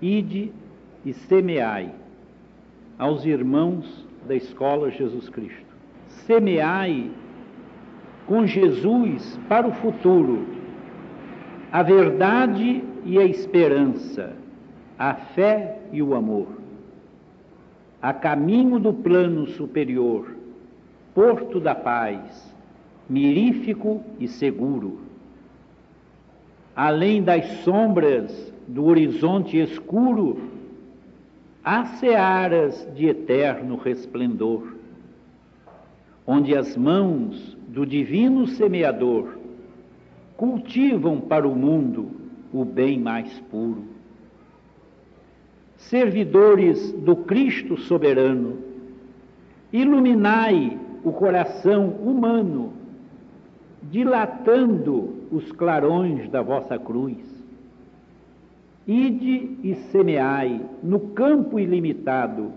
Ide e semeai aos irmãos da escola Jesus Cristo. Semeai com Jesus para o futuro a verdade e a esperança, a fé e o amor. A caminho do plano superior, porto da paz, mirífico e seguro. Além das sombras do horizonte escuro, há searas de eterno resplendor, onde as mãos do divino semeador cultivam para o mundo o bem mais puro. Servidores do Cristo soberano, iluminai o coração humano, dilatando os clarões da vossa cruz. Ide e semeai no campo ilimitado,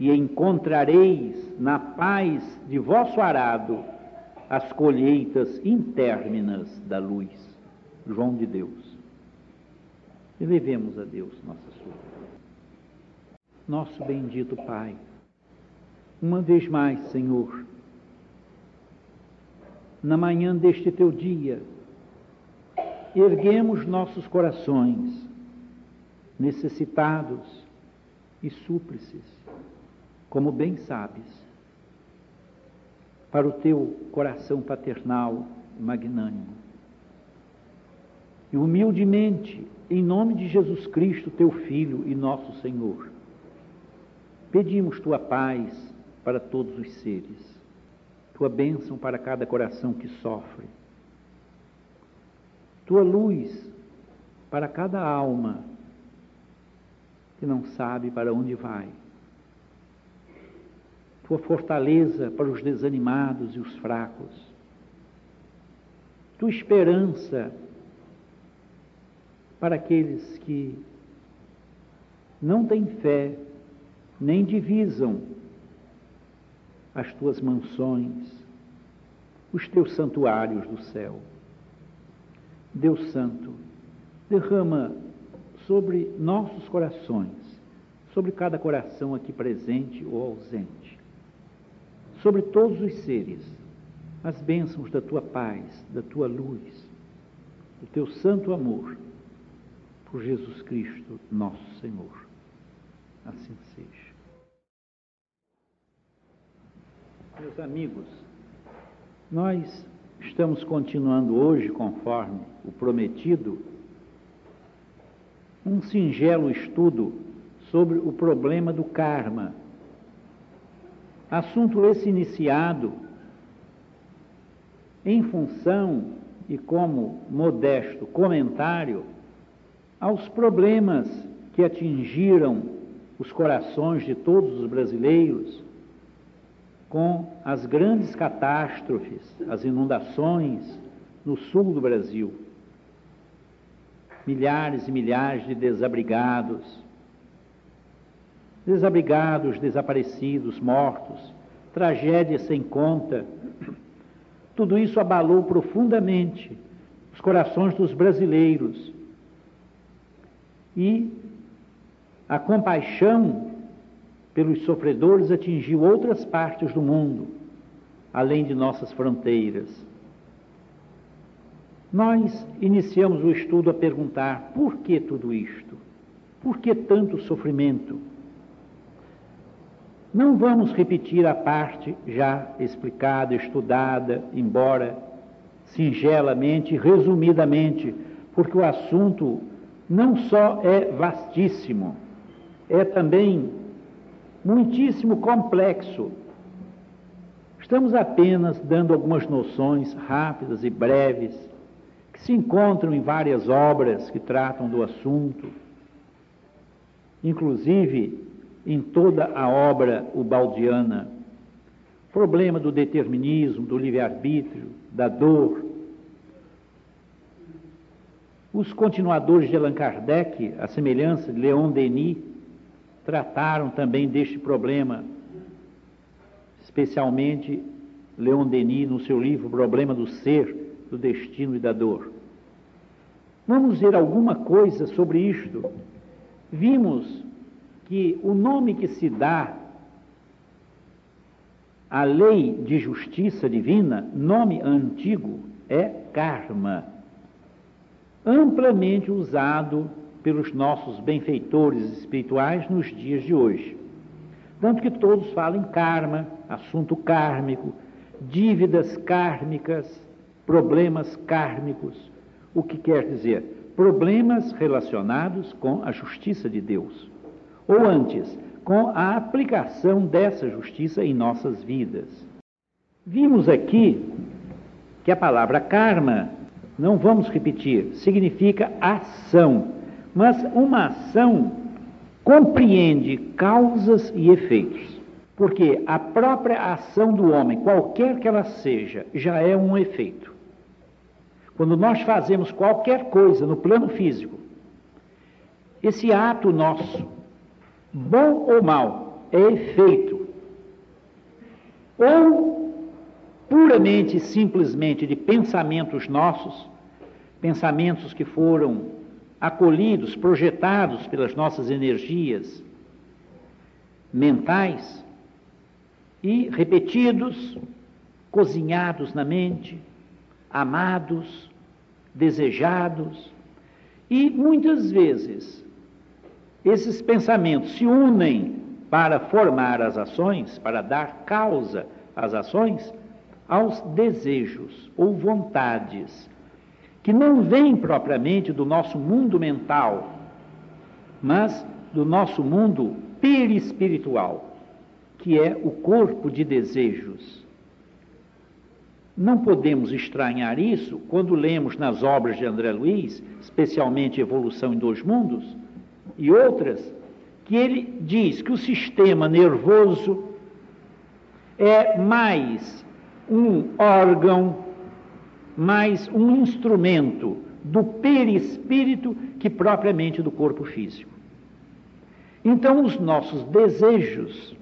e encontrareis na paz de vosso arado as colheitas interminas da luz. João de Deus. Elevemos a Deus nossa súplica. Nosso bendito Pai, uma vez mais, Senhor, na manhã deste teu dia, erguemos nossos corações, necessitados e súplices, como bem sabes para o teu coração paternal magnânimo. E humildemente, em nome de Jesus Cristo, teu Filho e nosso Senhor, pedimos tua paz para todos os seres, tua bênção para cada coração que sofre, tua luz para cada alma que não sabe para onde vai tua fortaleza para os desanimados e os fracos, tua esperança para aqueles que não têm fé, nem divisam as tuas mansões, os teus santuários do céu. Deus Santo, derrama sobre nossos corações, sobre cada coração aqui presente ou ausente, sobre todos os seres as bênçãos da tua paz, da tua luz, do teu santo amor, por Jesus Cristo, nosso Senhor. Assim seja. Meus amigos, nós estamos continuando hoje, conforme o prometido, um singelo estudo sobre o problema do karma. Assunto esse iniciado em função e como modesto comentário aos problemas que atingiram os corações de todos os brasileiros com as grandes catástrofes, as inundações no sul do Brasil. Milhares e milhares de desabrigados, desabrigados, desaparecidos, mortos, tragédias sem conta. Tudo isso abalou profundamente os corações dos brasileiros. E a compaixão pelos sofredores atingiu outras partes do mundo, além de nossas fronteiras. Nós iniciamos o estudo a perguntar por que tudo isto? Por que tanto sofrimento? Não vamos repetir a parte já explicada, estudada, embora singelamente, resumidamente, porque o assunto não só é vastíssimo, é também muitíssimo complexo. Estamos apenas dando algumas noções rápidas e breves que se encontram em várias obras que tratam do assunto, inclusive em toda a obra ubaldiana. Problema do determinismo, do livre-arbítrio, da dor. Os continuadores de Allan Kardec, a semelhança de Leon Denis, trataram também deste problema, especialmente Leon Denis no seu livro Problema do Ser, do Destino e da Dor. Vamos ver alguma coisa sobre isto vimos que o nome que se dá à lei de justiça divina, nome antigo, é karma, amplamente usado pelos nossos benfeitores espirituais nos dias de hoje. Tanto que todos falam em karma, assunto kármico, dívidas kármicas, problemas kármicos. O que quer dizer? Problemas relacionados com a justiça de Deus. Ou antes, com a aplicação dessa justiça em nossas vidas. Vimos aqui que a palavra karma, não vamos repetir, significa ação, mas uma ação compreende causas e efeitos. Porque a própria ação do homem, qualquer que ela seja, já é um efeito. Quando nós fazemos qualquer coisa no plano físico, esse ato nosso, bom ou mal, é efeito. Ou puramente e simplesmente de pensamentos nossos, pensamentos que foram acolhidos, projetados pelas nossas energias mentais e repetidos, cozinhados na mente, amados, desejados, e muitas vezes esses pensamentos se unem para formar as ações, para dar causa às ações, aos desejos ou vontades que não vem propriamente do nosso mundo mental, mas do nosso mundo perispiritual, que é o corpo de desejos. Não podemos estranhar isso quando lemos nas obras de André Luiz, especialmente Evolução em Dois Mundos, e outras, que ele diz que o sistema nervoso é mais um órgão mais um instrumento do perispírito que propriamente do corpo físico. Então, os nossos desejos,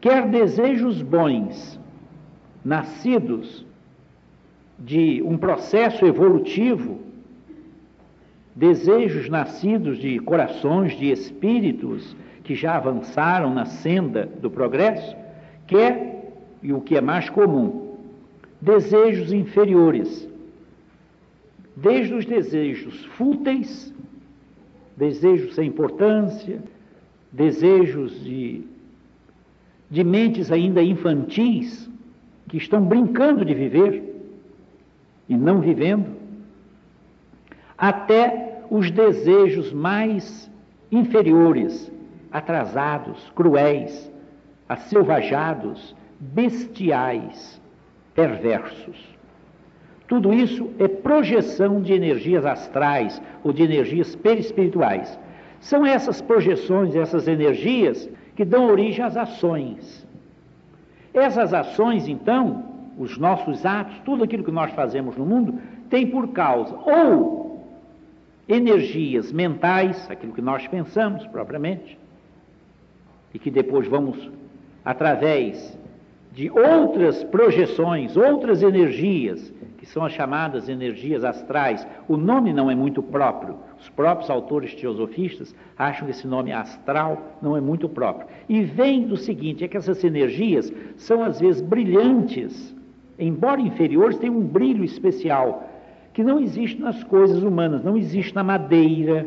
quer desejos bons, nascidos de um processo evolutivo, desejos nascidos de corações, de espíritos que já avançaram na senda do progresso, quer, e o que é mais comum, desejos inferiores, desde os desejos fúteis, desejos sem importância, desejos de, de mentes ainda infantis, que estão brincando de viver e não vivendo, até os desejos mais inferiores, atrasados, cruéis, acelvajados, bestiais perversos. Tudo isso é projeção de energias astrais ou de energias perispirituais. São essas projeções, essas energias que dão origem às ações. Essas ações, então, os nossos atos, tudo aquilo que nós fazemos no mundo, tem por causa ou energias mentais, aquilo que nós pensamos propriamente, e que depois vamos, através de outras projeções, outras energias, que são as chamadas energias astrais. O nome não é muito próprio. Os próprios autores teosofistas acham que esse nome astral não é muito próprio. E vem do seguinte: é que essas energias são às vezes brilhantes, embora inferiores, têm um brilho especial que não existe nas coisas humanas, não existe na madeira,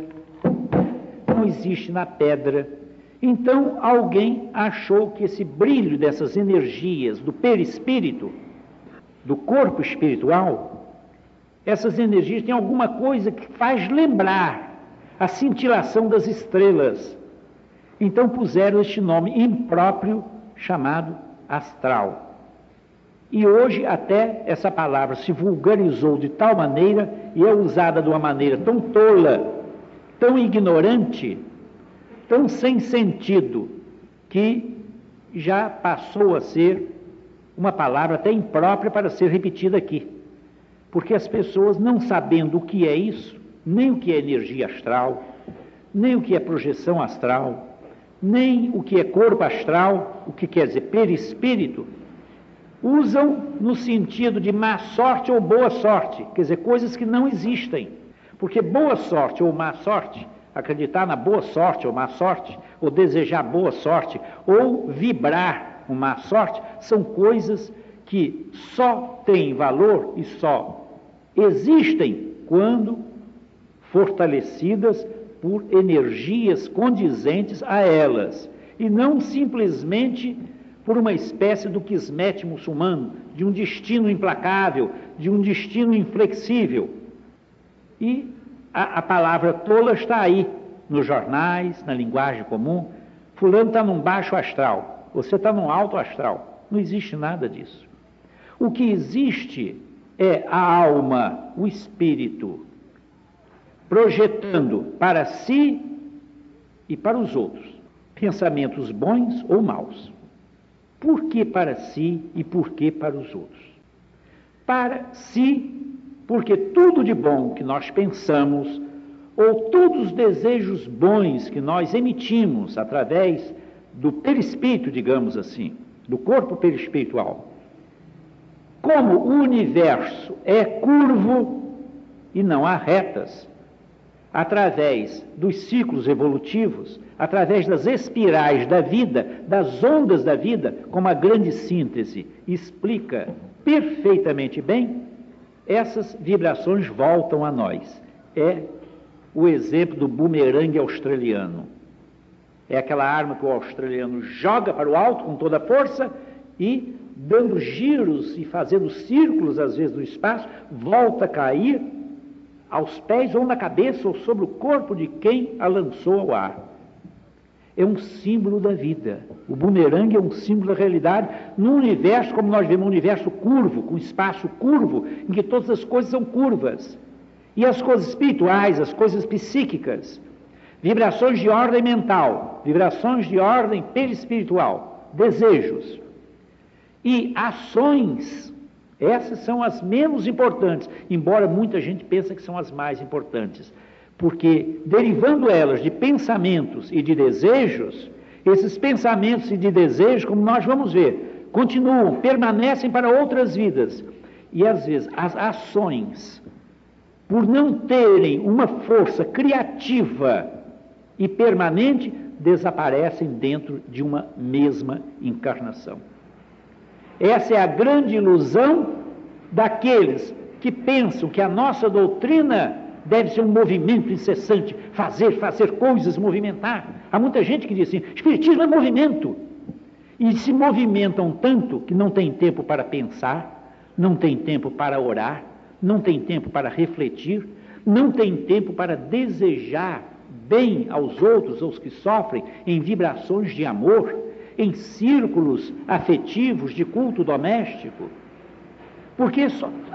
não existe na pedra então alguém achou que esse brilho dessas energias do perispírito, do corpo espiritual, essas energias têm alguma coisa que faz lembrar a cintilação das estrelas. Então puseram este nome impróprio chamado astral. E hoje até essa palavra se vulgarizou de tal maneira e é usada de uma maneira tão tola, tão ignorante, tão sem sentido que já passou a ser uma palavra até imprópria para ser repetida aqui. Porque as pessoas, não sabendo o que é isso, nem o que é energia astral, nem o que é projeção astral, nem o que é corpo astral, o que quer dizer perispírito, usam no sentido de má sorte ou boa sorte, quer dizer, coisas que não existem. Porque boa sorte ou má sorte acreditar na boa sorte ou má sorte, ou desejar boa sorte, ou vibrar uma sorte, são coisas que só têm valor e só existem quando fortalecidas por energias condizentes a elas, e não simplesmente por uma espécie do quismete muçulmano, de um destino implacável, de um destino inflexível. E a, a palavra tola está aí, nos jornais, na linguagem comum. Fulano está num baixo astral, você está num alto astral. Não existe nada disso. O que existe é a alma, o espírito, projetando para si e para os outros pensamentos bons ou maus. Por que para si e por que para os outros? Para si, porque tudo de bom que nós pensamos, ou todos os desejos bons que nós emitimos através do perispírito, digamos assim, do corpo perispiritual, como o universo é curvo e não há retas, através dos ciclos evolutivos, através das espirais da vida, das ondas da vida, como a grande síntese explica perfeitamente bem, essas vibrações voltam a nós. É o exemplo do bumerangue australiano. É aquela arma que o australiano joga para o alto com toda a força e, dando giros e fazendo círculos, às vezes, no espaço, volta a cair aos pés ou na cabeça ou sobre o corpo de quem a lançou ao ar. É um símbolo da vida. O bumerangue é um símbolo da realidade num universo, como nós vemos, um universo curvo, com espaço curvo, em que todas as coisas são curvas. E as coisas espirituais, as coisas psíquicas, vibrações de ordem mental, vibrações de ordem perispiritual, desejos e ações essas são as menos importantes, embora muita gente pense que são as mais importantes. Porque, derivando elas de pensamentos e de desejos, esses pensamentos e de desejos, como nós vamos ver, continuam, permanecem para outras vidas. E às vezes as ações, por não terem uma força criativa e permanente, desaparecem dentro de uma mesma encarnação. Essa é a grande ilusão daqueles que pensam que a nossa doutrina deve ser um movimento incessante, fazer, fazer coisas, movimentar. Há muita gente que diz assim: Espiritismo é movimento. E se movimentam tanto que não tem tempo para pensar, não tem tempo para orar, não tem tempo para refletir, não tem tempo para desejar bem aos outros, aos que sofrem, em vibrações de amor em círculos afetivos de culto doméstico, porque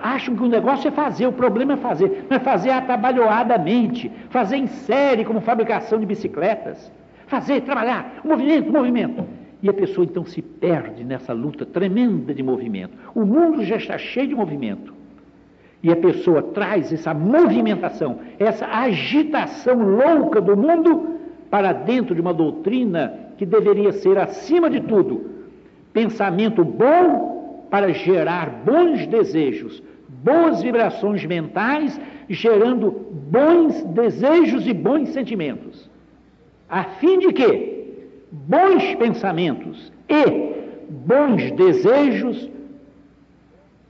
acham que o negócio é fazer, o problema é fazer, não é fazer atabalhoadamente, fazer em série, como fabricação de bicicletas, fazer, trabalhar, movimento, movimento. E a pessoa então se perde nessa luta tremenda de movimento. O mundo já está cheio de movimento. E a pessoa traz essa movimentação, essa agitação louca do mundo para dentro de uma doutrina que deveria ser, acima de tudo, pensamento bom para gerar bons desejos, boas vibrações mentais, gerando bons desejos e bons sentimentos. A fim de que bons pensamentos e bons desejos,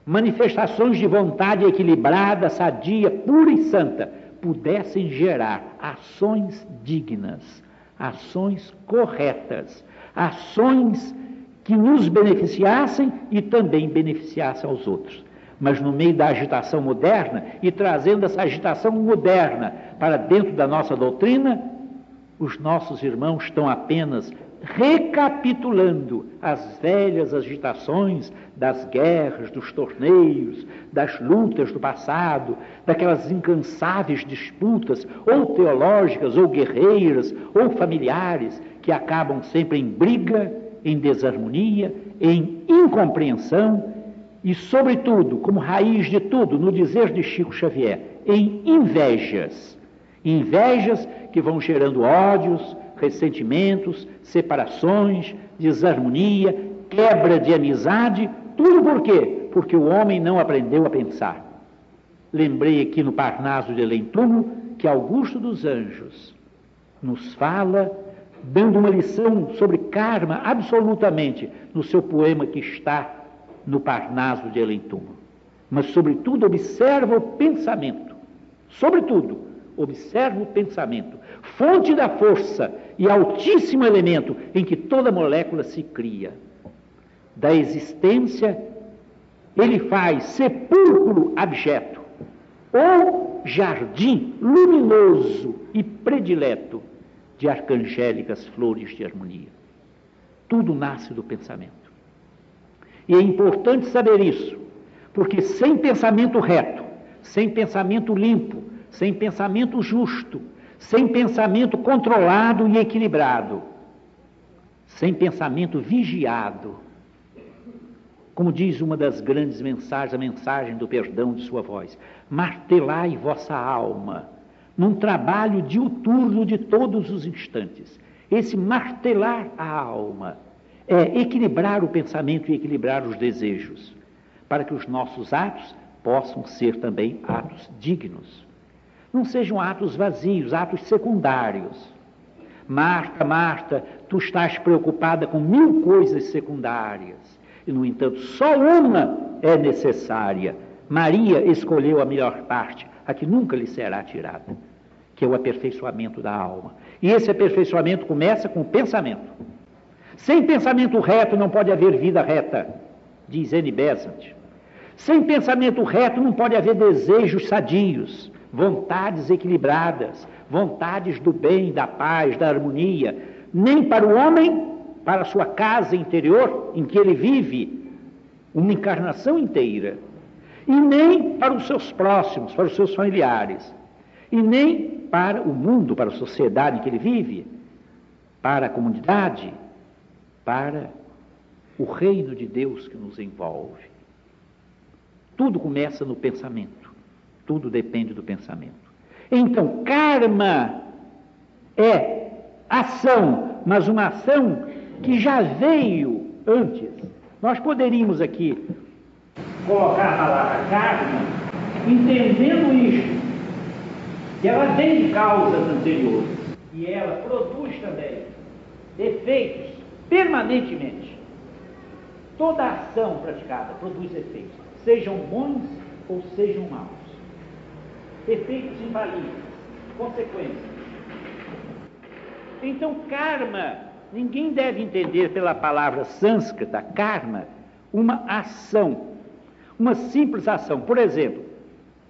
manifestações de vontade equilibrada, sadia, pura e santa, pudessem gerar ações dignas ações corretas, ações que nos beneficiassem e também beneficiassem aos outros. Mas no meio da agitação moderna e trazendo essa agitação moderna para dentro da nossa doutrina, os nossos irmãos estão apenas recapitulando as velhas agitações das guerras, dos torneios, das lutas do passado, daquelas incansáveis disputas, ou teológicas, ou guerreiras, ou familiares, que acabam sempre em briga, em desarmonia, em incompreensão e, sobretudo, como raiz de tudo, no dizer de Chico Xavier, em invejas. Invejas que vão gerando ódios, ressentimentos, separações, desarmonia, quebra de amizade, tudo por quê? Porque o homem não aprendeu a pensar. Lembrei aqui no Parnaso de Lentuno que Augusto dos Anjos, nos fala, dando uma lição sobre karma, absolutamente, no seu poema que está no Parnaso de Elentum. Mas, sobretudo, observa o pensamento. Sobretudo, observa o pensamento, fonte da força e altíssimo elemento em que toda molécula se cria. Da existência, ele faz sepulcro abjeto, ou jardim luminoso e predileto de arcangélicas flores de harmonia. Tudo nasce do pensamento. E é importante saber isso, porque sem pensamento reto, sem pensamento limpo, sem pensamento justo, sem pensamento controlado e equilibrado, sem pensamento vigiado, como diz uma das grandes mensagens, a mensagem do perdão de sua voz, martelai vossa alma num trabalho diuturno de todos os instantes. Esse martelar a alma é equilibrar o pensamento e equilibrar os desejos, para que os nossos atos possam ser também atos dignos. Não sejam atos vazios, atos secundários. Marta, Marta, tu estás preocupada com mil coisas secundárias. E, no entanto, só uma é necessária. Maria escolheu a melhor parte, a que nunca lhe será tirada, que é o aperfeiçoamento da alma. E esse aperfeiçoamento começa com o pensamento. Sem pensamento reto não pode haver vida reta, diz N. Besant. Sem pensamento reto não pode haver desejos sadios, vontades equilibradas, vontades do bem, da paz, da harmonia, nem para o homem, para a sua casa interior em que ele vive, uma encarnação inteira, e nem para os seus próximos, para os seus familiares, e nem para o mundo, para a sociedade em que ele vive, para a comunidade, para o reino de Deus que nos envolve. Tudo começa no pensamento. Tudo depende do pensamento. Então, karma é ação, mas uma ação que já veio antes. Nós poderíamos aqui colocar a palavra karma, entendendo isto, que ela tem causas anteriores e ela produz também efeitos permanentemente. Toda ação praticada produz efeitos, sejam bons ou sejam maus. Efeitos infalíveis, consequências. Então, karma, ninguém deve entender pela palavra sânscrita, karma, uma ação, uma simples ação. Por exemplo,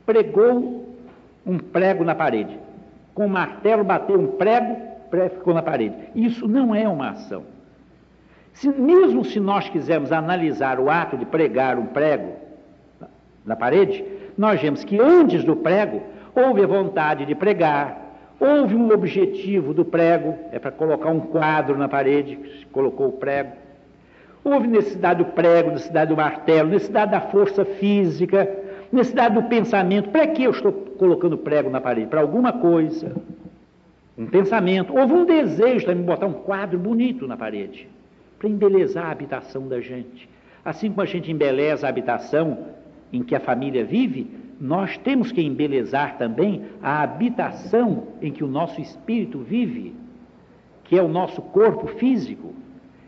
pregou um prego na parede. Com um martelo bateu um prego, o prego ficou na parede. Isso não é uma ação. Se, mesmo se nós quisermos analisar o ato de pregar um prego na parede, nós vemos que antes do prego houve a vontade de pregar, houve um objetivo do prego, é para colocar um quadro na parede, colocou o prego. Houve necessidade do prego, necessidade do martelo, necessidade da força física, necessidade do pensamento. Para que eu estou colocando prego na parede? Para alguma coisa. Um pensamento. Houve um desejo também de botar um quadro bonito na parede para embelezar a habitação da gente. Assim como a gente embeleza a habitação em que a família vive, nós temos que embelezar também a habitação em que o nosso espírito vive, que é o nosso corpo físico,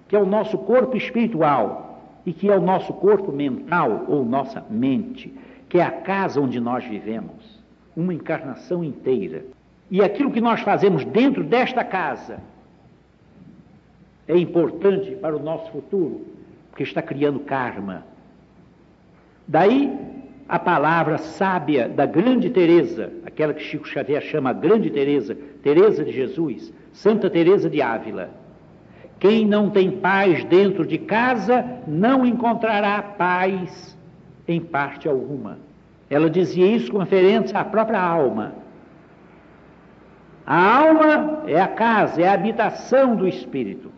que é o nosso corpo espiritual e que é o nosso corpo mental ou nossa mente, que é a casa onde nós vivemos, uma encarnação inteira. E aquilo que nós fazemos dentro desta casa é importante para o nosso futuro, porque está criando karma. Daí a palavra sábia da grande Teresa, aquela que Chico Xavier chama grande Teresa, Teresa de Jesus, Santa Teresa de Ávila. Quem não tem paz dentro de casa não encontrará paz em parte alguma. Ela dizia isso com referência à própria alma. A alma é a casa, é a habitação do espírito.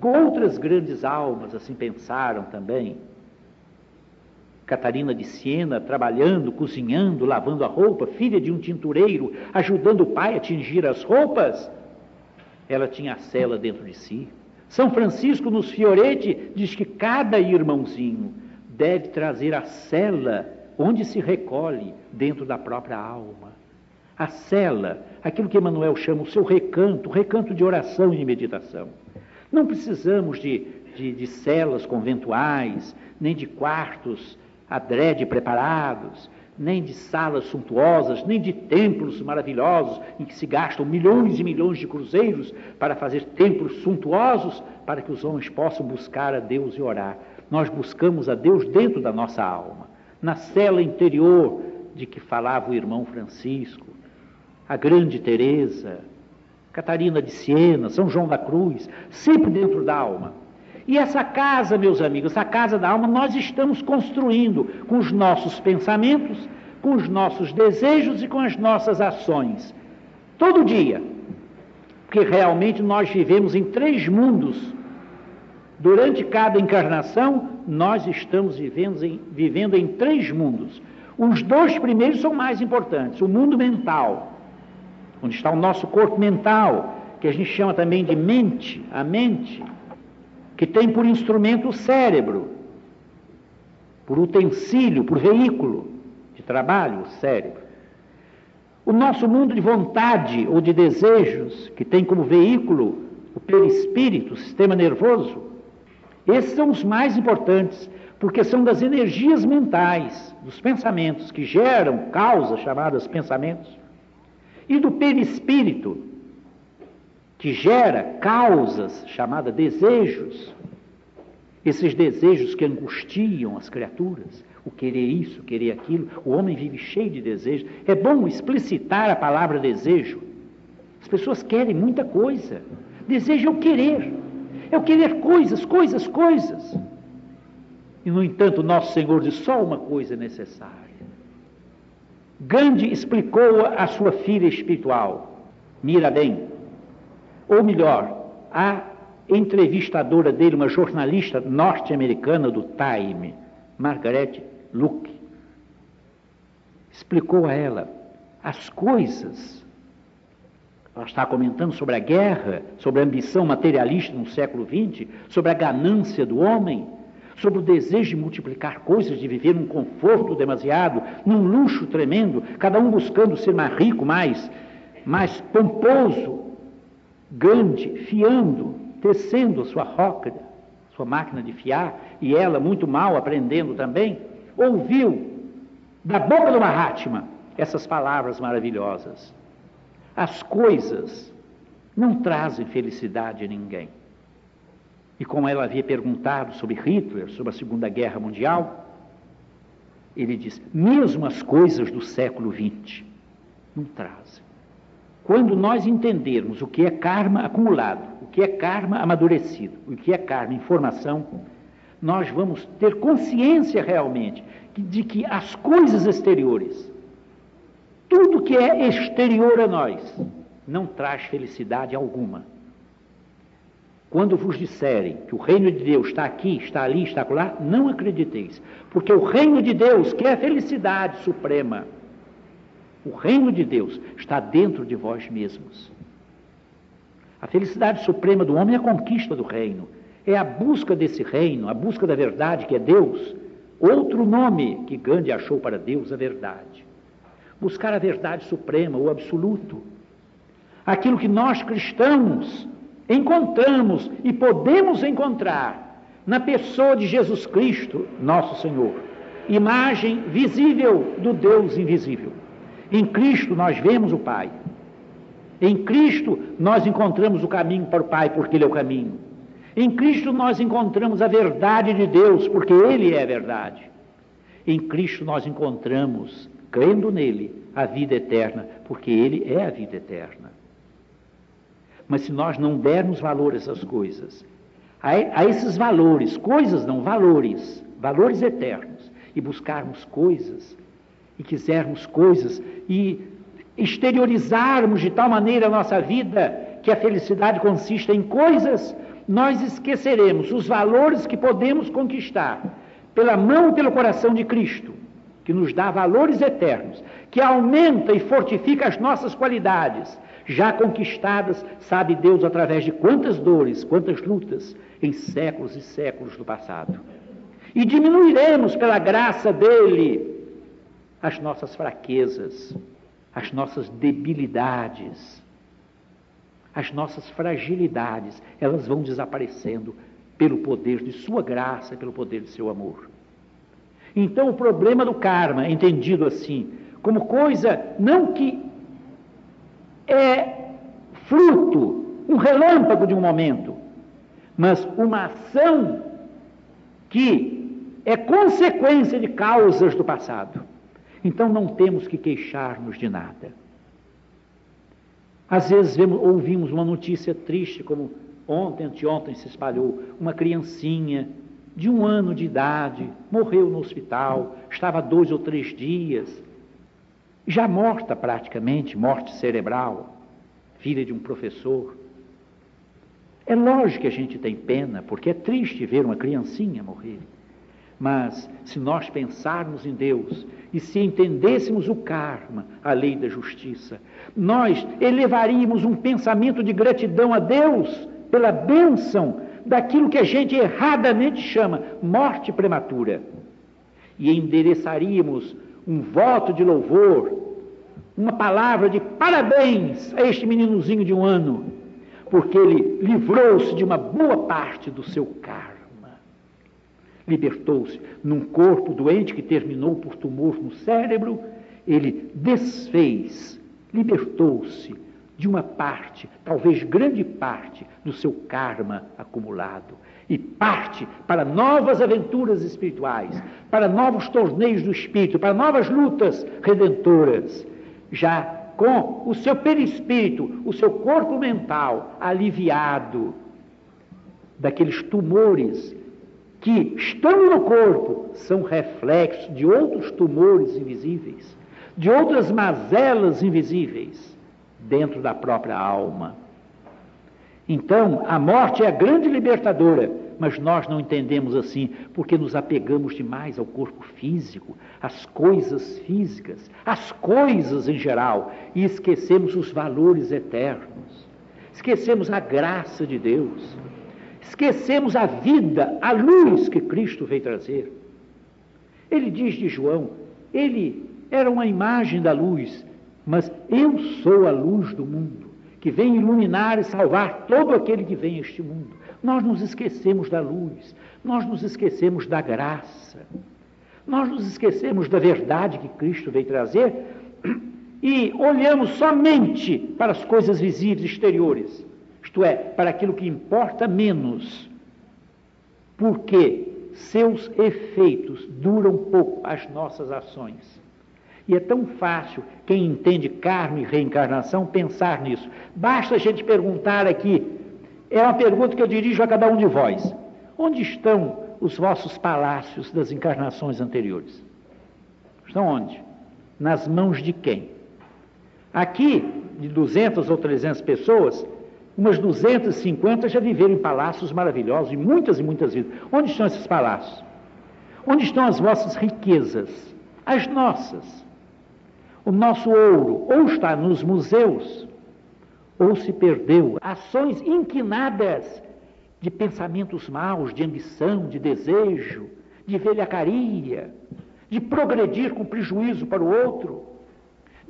Outras grandes almas assim pensaram também. Catarina de Siena, trabalhando, cozinhando, lavando a roupa, filha de um tintureiro, ajudando o pai a tingir as roupas, ela tinha a cela dentro de si. São Francisco nos Fiorete diz que cada irmãozinho deve trazer a cela onde se recolhe dentro da própria alma. a cela, aquilo que Emmanuel chama o seu recanto, recanto de oração e de meditação. Não precisamos de, de, de celas conventuais, nem de quartos adrede preparados, nem de salas suntuosas, nem de templos maravilhosos em que se gastam milhões e milhões de cruzeiros para fazer templos suntuosos para que os homens possam buscar a Deus e orar. Nós buscamos a Deus dentro da nossa alma, na cela interior de que falava o irmão Francisco, a grande Teresa, Catarina de Siena, São João da Cruz, sempre dentro da alma. E essa casa, meus amigos, essa casa da alma, nós estamos construindo com os nossos pensamentos, com os nossos desejos e com as nossas ações. Todo dia. Porque realmente nós vivemos em três mundos. Durante cada encarnação, nós estamos vivendo em, vivendo em três mundos. Os dois primeiros são mais importantes: o mundo mental, onde está o nosso corpo mental, que a gente chama também de mente, a mente que tem por instrumento o cérebro, por utensílio, por veículo de trabalho, o cérebro. O nosso mundo de vontade ou de desejos, que tem como veículo o perispírito, o sistema nervoso, esses são os mais importantes, porque são das energias mentais, dos pensamentos que geram causas chamadas pensamentos, e do perispírito, que gera causas chamadas desejos, esses desejos que angustiam as criaturas, o querer isso, o querer aquilo, o homem vive cheio de desejos. É bom explicitar a palavra desejo. As pessoas querem muita coisa. Desejo é o querer. É o querer coisas, coisas, coisas. E, no entanto, nosso Senhor diz só uma coisa é necessária. Gandhi explicou a sua filha espiritual, Mira bem, ou melhor, a entrevistadora dele, uma jornalista norte-americana do Time, Margaret Luke, explicou a ela as coisas. Ela está comentando sobre a guerra, sobre a ambição materialista no século XX, sobre a ganância do homem, sobre o desejo de multiplicar coisas, de viver num conforto demasiado, num luxo tremendo, cada um buscando ser mais rico, mais, mais pomposo, grande, fiando, tecendo a sua roca, sua máquina de fiar, e ela, muito mal aprendendo também, ouviu da boca do Mahatma essas palavras maravilhosas. As coisas não trazem felicidade a ninguém. E como ela havia perguntado sobre Hitler, sobre a Segunda Guerra Mundial, ele diz: mesmo as coisas do século XX não trazem. Quando nós entendermos o que é karma acumulado, o que é karma amadurecido, o que é karma informação, nós vamos ter consciência realmente de que as coisas exteriores, tudo que é exterior a nós, não traz felicidade alguma. Quando vos disserem que o reino de Deus está aqui, está ali, está lá, não acrediteis, porque o reino de Deus, que é a felicidade suprema, o reino de Deus está dentro de vós mesmos. A felicidade suprema do homem é a conquista do reino, é a busca desse reino, a busca da verdade que é Deus. Outro nome que Gandhi achou para Deus, a verdade. Buscar a verdade suprema, o absoluto. Aquilo que nós cristãos encontramos e podemos encontrar na pessoa de Jesus Cristo, nosso Senhor. Imagem visível do Deus invisível. Em Cristo nós vemos o Pai. Em Cristo nós encontramos o caminho para o Pai, porque Ele é o caminho. Em Cristo nós encontramos a verdade de Deus, porque Ele é a verdade. Em Cristo nós encontramos, crendo nele, a vida eterna, porque Ele é a vida eterna. Mas se nós não dermos valor a essas coisas, a, esses valores, coisas não, valores, valores eternos, e buscarmos coisas e quisermos coisas e exteriorizarmos de tal maneira a nossa vida que a felicidade consiste em coisas, nós esqueceremos os valores que podemos conquistar pela mão e pelo coração de Cristo, que nos dá valores eternos, que aumenta e fortifica as nossas qualidades, já conquistadas, sabe Deus, através de quantas dores, quantas lutas em séculos e séculos do passado. E diminuiremos pela graça dele as nossas fraquezas, as nossas debilidades, as nossas fragilidades, elas vão desaparecendo pelo poder de Sua graça, pelo poder de Seu amor. Então, o problema do karma, entendido assim, como coisa não que é fruto, um relâmpago de um momento, mas uma ação que é consequência de causas do passado. Então não temos que queixar-nos de nada. Às vezes vemos, ouvimos uma notícia triste, como ontem, anteontem se espalhou, uma criancinha de um ano de idade morreu no hospital, estava dois ou três dias, já morta praticamente, morte cerebral, filha de um professor. É lógico que a gente tem pena, porque é triste ver uma criancinha morrer. Mas se nós pensarmos em Deus e se entendêssemos o karma, a lei da justiça, nós elevaríamos um pensamento de gratidão a Deus pela bênção daquilo que a gente erradamente chama morte prematura. E endereçaríamos um voto de louvor, uma palavra de parabéns a este meninozinho de um ano, porque ele livrou-se de uma boa parte do seu karma. Libertou-se num corpo doente que terminou por tumor no cérebro, ele desfez, libertou-se de uma parte, talvez grande parte, do seu karma acumulado. E parte para novas aventuras espirituais, para novos torneios do espírito, para novas lutas redentoras, já com o seu perispírito, o seu corpo mental aliviado daqueles tumores que, estando no corpo, são reflexos de outros tumores invisíveis, de outras mazelas invisíveis dentro da própria alma. Então, a morte é a grande libertadora, mas nós não entendemos assim, porque nos apegamos demais ao corpo físico, às coisas físicas, às coisas em geral, e esquecemos os valores eternos, esquecemos a graça de Deus, esquecemos a vida, a luz que Cristo veio trazer. Ele diz de João, ele era uma imagem da luz, mas eu sou a luz do mundo, que vem iluminar e salvar todo aquele que vem a este mundo. Nós nos esquecemos da luz, nós nos esquecemos da graça, nós nos esquecemos da verdade que Cristo veio trazer e olhamos somente para as coisas visíveis, exteriores, isto é, para aquilo que importa menos, porque seus efeitos duram pouco as nossas ações. E é tão fácil, quem entende karma e reencarnação, pensar nisso. Basta a gente perguntar aqui, é uma pergunta que eu dirijo a cada um de vós: onde estão os vossos palácios das encarnações anteriores? Estão onde? Nas mãos de quem? Aqui, de 200 ou 300 pessoas, umas 250 já viveram em palácios maravilhosos, e muitas e muitas vidas. Onde estão esses palácios? Onde estão as vossas riquezas? As nossas. O nosso ouro ou está nos museus, ou se perdeu. Ações inquinadas de pensamentos maus, de ambição, de desejo, de velhacaria, de progredir com prejuízo para o outro,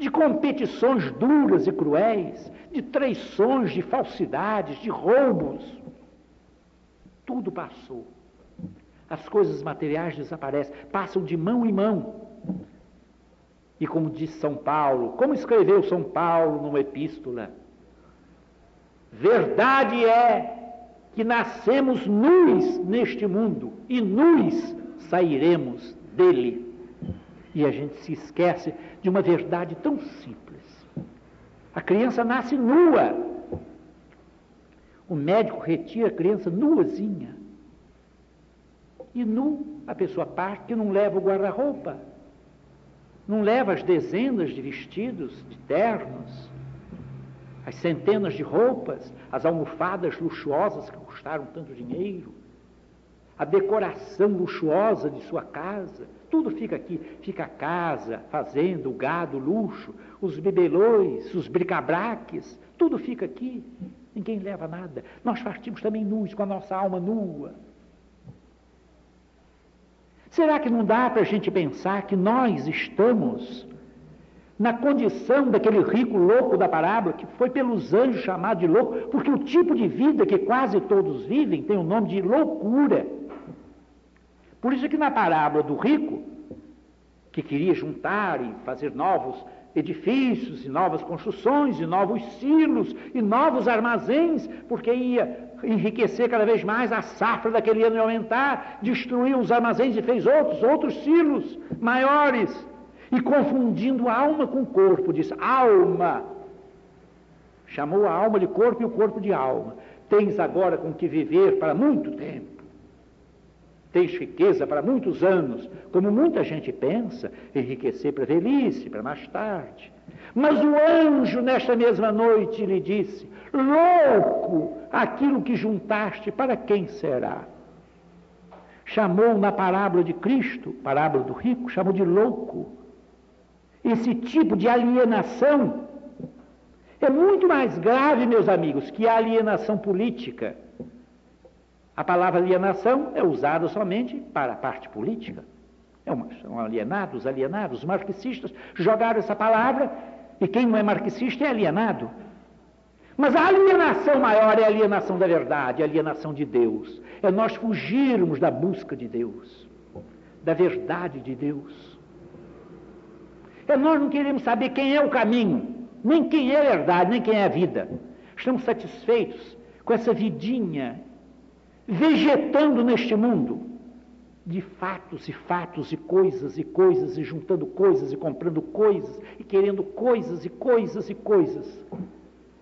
de competições duras e cruéis, de traições, de falsidades, de roubos. Tudo passou. As coisas materiais desaparecem, passam de mão em mão. E como diz São Paulo, como escreveu São Paulo numa epístola, verdade é que nascemos nus neste mundo e nus sairemos dele. E a gente se esquece de uma verdade tão simples. A criança nasce nua. O médico retira a criança nuazinha. E nu, a pessoa parte que não leva o guarda-roupa não leva as dezenas de vestidos, de ternos, as centenas de roupas, as almofadas luxuosas que custaram tanto dinheiro, a decoração luxuosa de sua casa, tudo fica aqui. Fica a casa, fazenda, o gado, o luxo, os bebelões, os bricabraques, tudo fica aqui. Ninguém leva nada. Nós partimos também nus, com a nossa alma nua. Será que não dá para a gente pensar que nós estamos na condição daquele rico louco da parábola, que foi pelos anjos chamado de louco, porque o tipo de vida que quase todos vivem tem o nome de loucura. Por isso que na parábola do rico, que queria juntar e fazer novos edifícios, e novas construções, e novos silos, e novos armazéns, porque ia enriquecer cada vez mais, a safra daquele ano ia aumentar, destruiu os armazéns e fez outros, outros silos maiores e confundindo alma com corpo, diz alma. Chamou a alma de corpo e o corpo de alma. Tens agora com que viver para muito tempo. Tens riqueza para muitos anos, como muita gente pensa, enriquecer para velhice, para mais tarde. Mas o anjo, nesta mesma noite, lhe disse: Louco, aquilo que juntaste, para quem será? Chamou na parábola de Cristo, parábola do rico, chamou de louco esse tipo de alienação é muito mais grave, meus amigos, que a alienação política. A palavra alienação é usada somente para a parte política. É uma, são alienados, alienados. Os marxistas jogaram essa palavra e quem não é marxista é alienado. Mas a alienação maior é a alienação da verdade, a alienação de Deus. É nós fugirmos da busca de Deus, da verdade de Deus. É nós não queremos saber quem é o caminho, nem quem é a verdade, nem quem é a vida. Estamos satisfeitos com essa vidinha vegetando neste mundo de fatos e fatos e coisas e coisas e juntando coisas e comprando coisas e querendo coisas e coisas e coisas.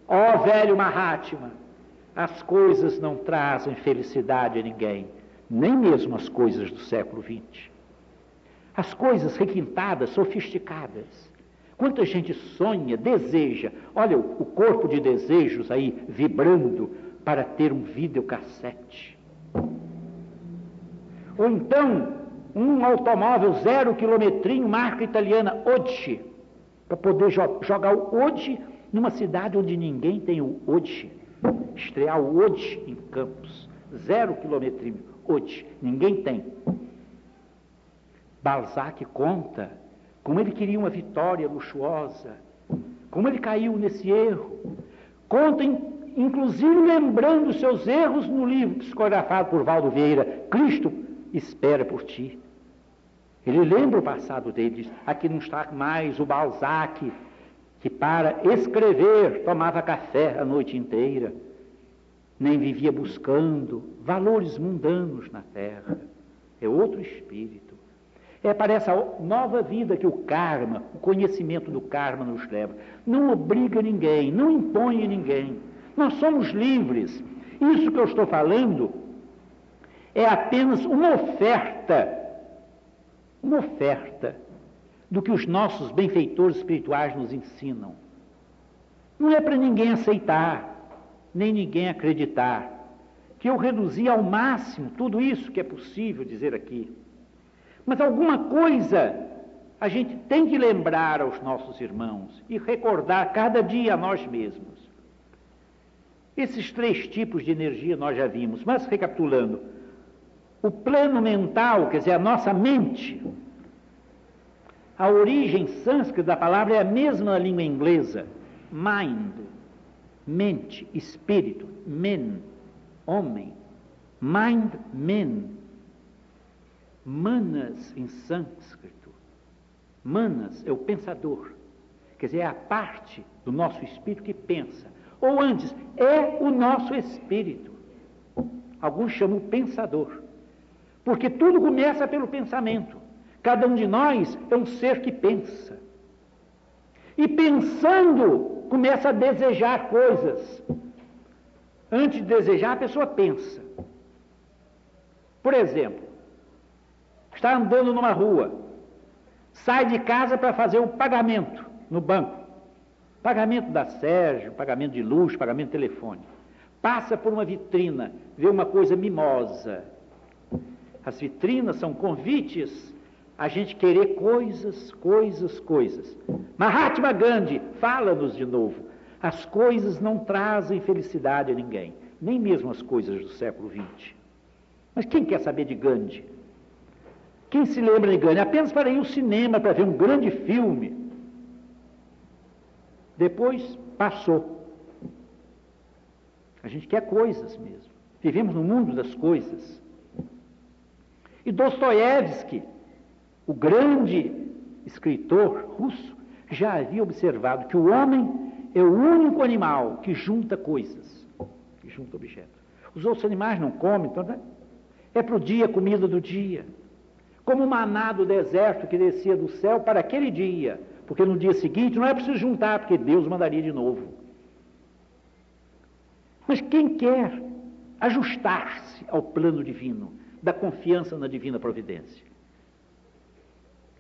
Ó oh, velho Mahatma, as coisas não trazem felicidade a ninguém, nem mesmo as coisas do século XX. As coisas requintadas, sofisticadas. Quanta gente sonha, deseja. Olha o corpo de desejos aí vibrando para ter um videocassete. Ou então, um automóvel zero quilometrinho, marca italiana, Oddi, para poder jo jogar o Oddi numa cidade onde ninguém tem o Oddi. Estrear o Oddi em Campos, zero quilometrinho, Oddi, ninguém tem. Balzac conta como ele queria uma vitória luxuosa, como ele caiu nesse erro. Conta, inclusive, lembrando seus erros no livro psicografado por Valdo Vieira, Cristo espera por ti. Ele lembra o passado dele, diz, aqui não está mais o Balzac, que para escrever tomava café a noite inteira, nem vivia buscando valores mundanos na terra. É outro espírito. É para essa nova vida que o karma, o conhecimento do karma nos leva. Não obriga ninguém, não impõe ninguém. Nós somos livres. Isso que eu estou falando é apenas uma oferta, uma oferta do que os nossos benfeitores espirituais nos ensinam. Não é para ninguém aceitar, nem ninguém acreditar, que eu reduzi ao máximo tudo isso que é possível dizer aqui. Mas alguma coisa a gente tem que lembrar aos nossos irmãos e recordar cada dia a nós mesmos. Esses três tipos de energia nós já vimos, mas recapitulando, o plano mental, quer dizer, a nossa mente, a origem sânscrita da palavra é a mesma na língua inglesa, mind, mente, espírito, men, homem, mind, men, Manas em sânscrito. Manas é o pensador. Quer dizer, é a parte do nosso espírito que pensa. Ou antes, é o nosso espírito. Alguns chamam pensador. Porque tudo começa pelo pensamento. Cada um de nós é um ser que pensa. E pensando, começa a desejar coisas. Antes de desejar, a pessoa pensa. Por exemplo, está andando numa rua, sai de casa para fazer o pagamento no banco. Pagamento da Sérgio, pagamento de luz, pagamento de telefone. Passa por uma vitrina, vê uma coisa mimosa. As vitrinas são convites a gente querer coisas, coisas, coisas. Mahatma Gandhi, fala-nos de novo. As coisas não trazem felicidade a ninguém, nem mesmo as coisas do século XX. Mas quem quer saber de Gandhi? Quem se lembra de Gandhi? Apenas para ir ao cinema para ver um grande filme. Depois passou. A gente quer coisas mesmo. Vivemos no mundo das coisas. E Dostoiévski, o grande escritor russo, já havia observado que o homem é o único animal que junta coisas, que junta objetos. Os outros animais não comem, então né? é para o dia comida do dia. Como o maná do deserto que descia do céu para aquele dia, porque no dia seguinte não é preciso juntar, porque Deus mandaria de novo. Mas quem quer ajustar-se ao plano divino, da confiança na divina providência?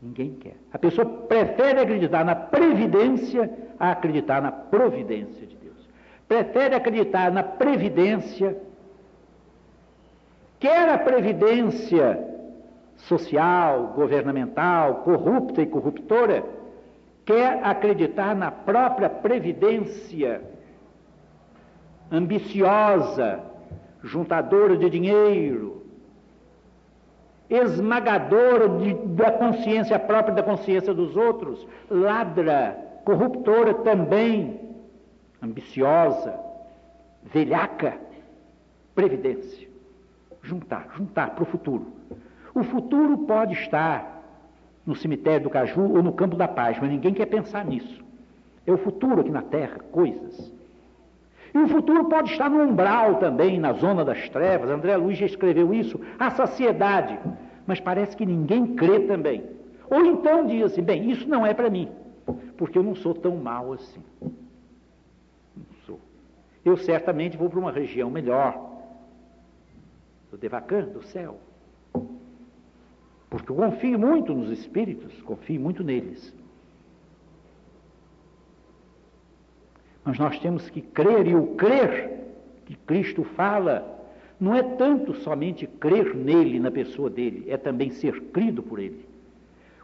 Ninguém quer. A pessoa prefere acreditar na previdência a acreditar na providência de Deus. Prefere acreditar na previdência, quer a previdência social, governamental, corrupta e corruptora, quer acreditar na própria previdência ambiciosa, juntadora de dinheiro, esmagadora de, da consciência própria da consciência dos outros, ladra, corruptora também, ambiciosa, velhaca, previdência. Juntar, juntar para o futuro. O futuro pode estar no cemitério do Caju ou no campo da paz, mas ninguém quer pensar nisso. É o futuro aqui na Terra, coisas. E o futuro pode estar no umbral também, na zona das trevas. André Luiz já escreveu isso, a saciedade. Mas parece que ninguém crê também. Ou então diz assim: bem, isso não é para mim, porque eu não sou tão mal assim. Não sou. Eu certamente vou para uma região melhor, do Devacan, do céu. Porque eu confio muito nos espíritos, confio muito neles. Mas nós temos que crer, e o crer que Cristo fala não é tanto somente crer nele, na pessoa dele, é também ser crido por ele.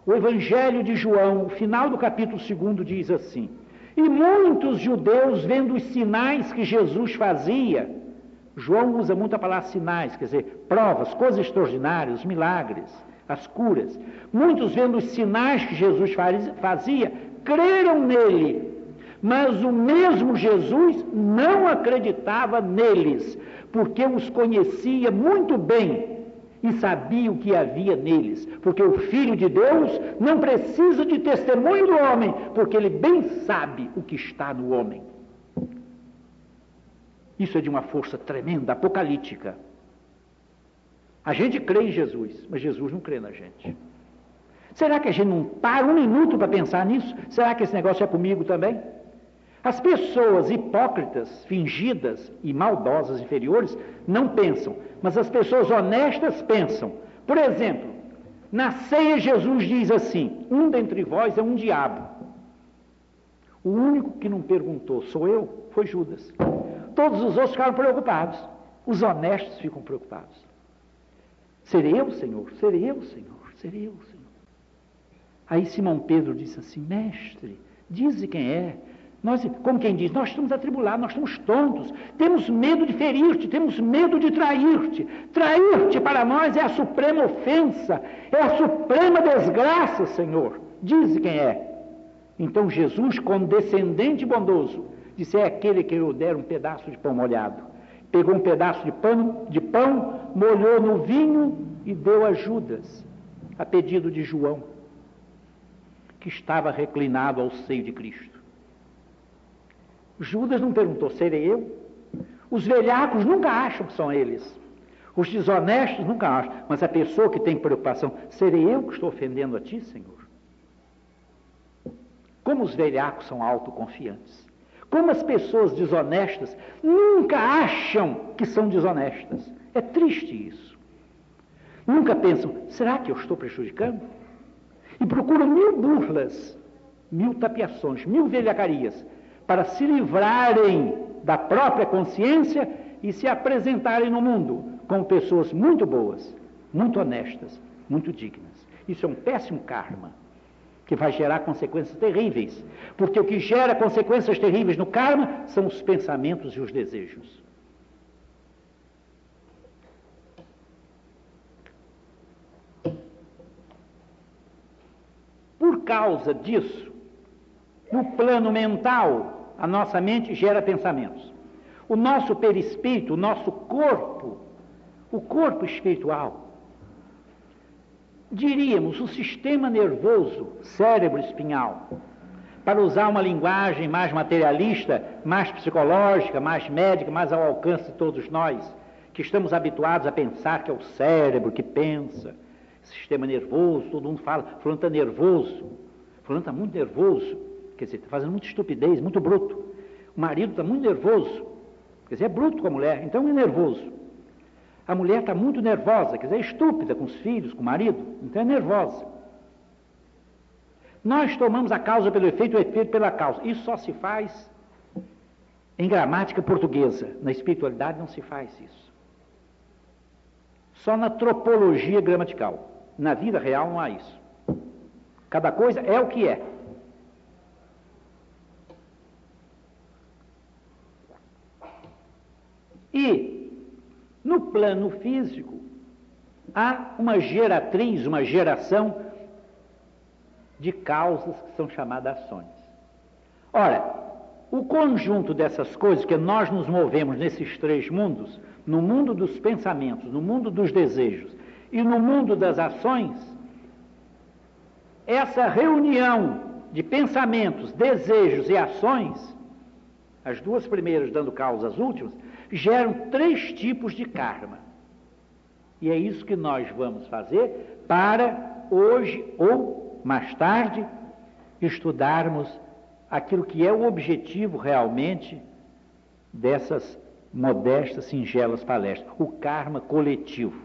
O Evangelho de João, o final do capítulo 2 diz assim: E muitos judeus, vendo os sinais que Jesus fazia, João usa muito a palavra sinais, quer dizer, provas, coisas extraordinárias, milagres, as curas. Muitos, vendo os sinais que Jesus fazia, creram nele. Mas o mesmo Jesus não acreditava neles, porque os conhecia muito bem e sabia o que havia neles, porque o Filho de Deus não precisa de testemunho do homem, porque ele bem sabe o que está no homem. Isso é de uma força tremenda, apocalíptica. A gente crê em Jesus, mas Jesus não crê na gente. Será que a gente não para um minuto para pensar nisso? Será que esse negócio é comigo também? As pessoas hipócritas, fingidas e maldosas inferiores não pensam, mas as pessoas honestas pensam. Por exemplo, na ceia Jesus diz assim: Um dentre vós é um diabo. O único que não perguntou, sou eu, foi Judas. Todos os outros ficaram preocupados. Os honestos ficam preocupados. Serei eu, Senhor? Serei eu, Senhor? Serei eu, Senhor? Aí Simão Pedro disse assim: Mestre, dize quem é. Nós, como quem diz, nós estamos atribulados, nós estamos tontos, temos medo de ferir-te, temos medo de trair-te. Trair-te para nós é a suprema ofensa, é a suprema desgraça, Senhor. Diz quem é. Então Jesus, condescendente e bondoso, disse: É aquele que eu der um pedaço de pão molhado. Pegou um pedaço de pão, de pão, molhou no vinho e deu a Judas, a pedido de João, que estava reclinado ao seio de Cristo. Judas não perguntou, serei eu? Os velhacos nunca acham que são eles. Os desonestos nunca acham. Mas a pessoa que tem preocupação, serei eu que estou ofendendo a ti, Senhor? Como os velhacos são autoconfiantes. Como as pessoas desonestas nunca acham que são desonestas. É triste isso. Nunca pensam, será que eu estou prejudicando? E procuram mil burlas, mil tapiações, mil velhacarias para se livrarem da própria consciência e se apresentarem no mundo como pessoas muito boas, muito honestas, muito dignas. Isso é um péssimo karma que vai gerar consequências terríveis, porque o que gera consequências terríveis no karma são os pensamentos e os desejos. Por causa disso, No plano mental, a nossa mente gera pensamentos. O nosso perispírito, o nosso corpo, o corpo espiritual, diríamos o sistema nervoso, cérebro espinhal, para usar uma linguagem mais materialista, mais psicológica, mais médica, mais ao alcance de todos nós, que estamos habituados a pensar que é o cérebro que pensa, sistema nervoso, todo mundo fala, fulano está nervoso, fulano está muito nervoso, quer dizer, está fazendo muita estupidez, muito bruto. O marido está muito nervoso, quer dizer, é bruto com a mulher, então é nervoso. A mulher está muito nervosa, quer dizer, é estúpida com os filhos, com o marido, então é nervosa. Nós tomamos a causa pelo efeito, o efeito pela causa. Isso só se faz em gramática portuguesa. Na espiritualidade não se faz isso. Só na tropologia gramatical. Na vida real não há isso. Cada coisa é o que é. E, no plano físico, há uma geratriz, uma geração de causas que são chamadas ações. Ora, o conjunto dessas coisas que nós nos movemos nesses três mundos, no mundo dos pensamentos, no mundo dos desejos e no mundo das ações, essa reunião de pensamentos, desejos e ações, as duas primeiras dando causa às últimas, geram três tipos de karma. E é isso que nós vamos fazer para hoje ou mais tarde estudarmos aquilo que é o objetivo realmente dessas modestas, singelas palestras, o karma coletivo.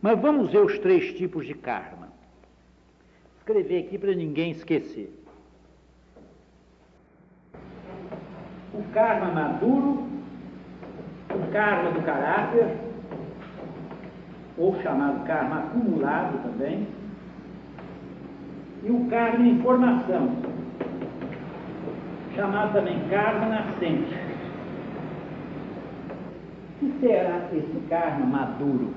Mas vamos ver os três tipos de karma. Escrever aqui para ninguém esquecer. O karma maduro, o karma do caráter, ou chamado karma acumulado também, e o karma em formação, chamado também karma nascente. O que será esse karma maduro?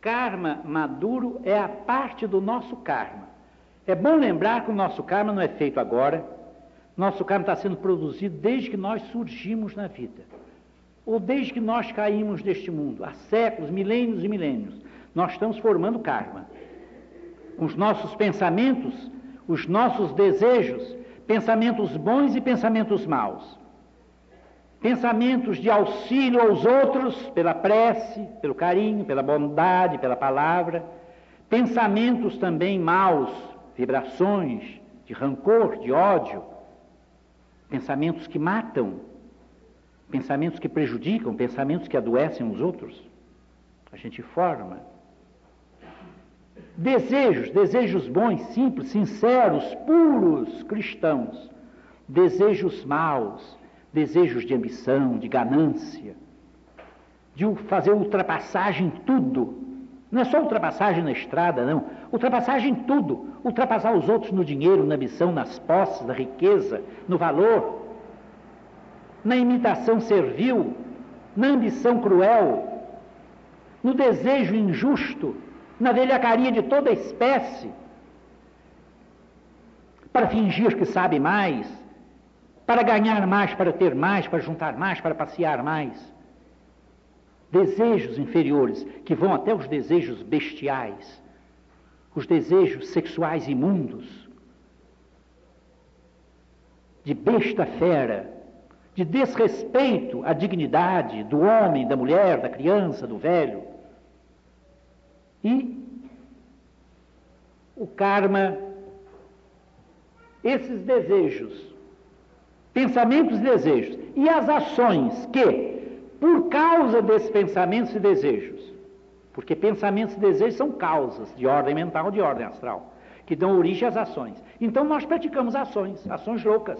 Karma maduro é a parte do nosso karma. É bom lembrar que o nosso karma não é feito agora. Nosso karma está sendo produzido desde que nós surgimos na vida. Ou desde que nós caímos neste mundo. Há séculos, milênios e milênios. Nós estamos formando karma. Com os nossos pensamentos, os nossos desejos, pensamentos bons e pensamentos maus pensamentos de auxílio aos outros pela prece, pelo carinho, pela bondade, pela palavra, pensamentos também maus, vibrações de rancor, de ódio, pensamentos que matam, pensamentos que prejudicam, pensamentos que adoecem os outros. A gente forma. Desejos, desejos bons, simples, sinceros, puros, cristãos. Desejos maus, desejos de ambição, de ganância, de fazer ultrapassagem em tudo. Não é só ultrapassagem na estrada, não. Ultrapassagem em tudo. Ultrapassar os outros no dinheiro, na ambição, nas posses, na riqueza, no valor, na imitação servil, na ambição cruel, no desejo injusto, na velhacaria de toda espécie, para fingir que sabe mais, para ganhar mais, para ter mais, para juntar mais, para passear mais. Desejos inferiores, que vão até os desejos bestiais, os desejos sexuais imundos, de besta fera, de desrespeito à dignidade do homem, da mulher, da criança, do velho. E o karma, esses desejos pensamentos e desejos, e as ações que, por causa desses pensamentos e desejos, porque pensamentos e desejos são causas de ordem mental, de ordem astral, que dão origem às ações. Então nós praticamos ações, ações loucas.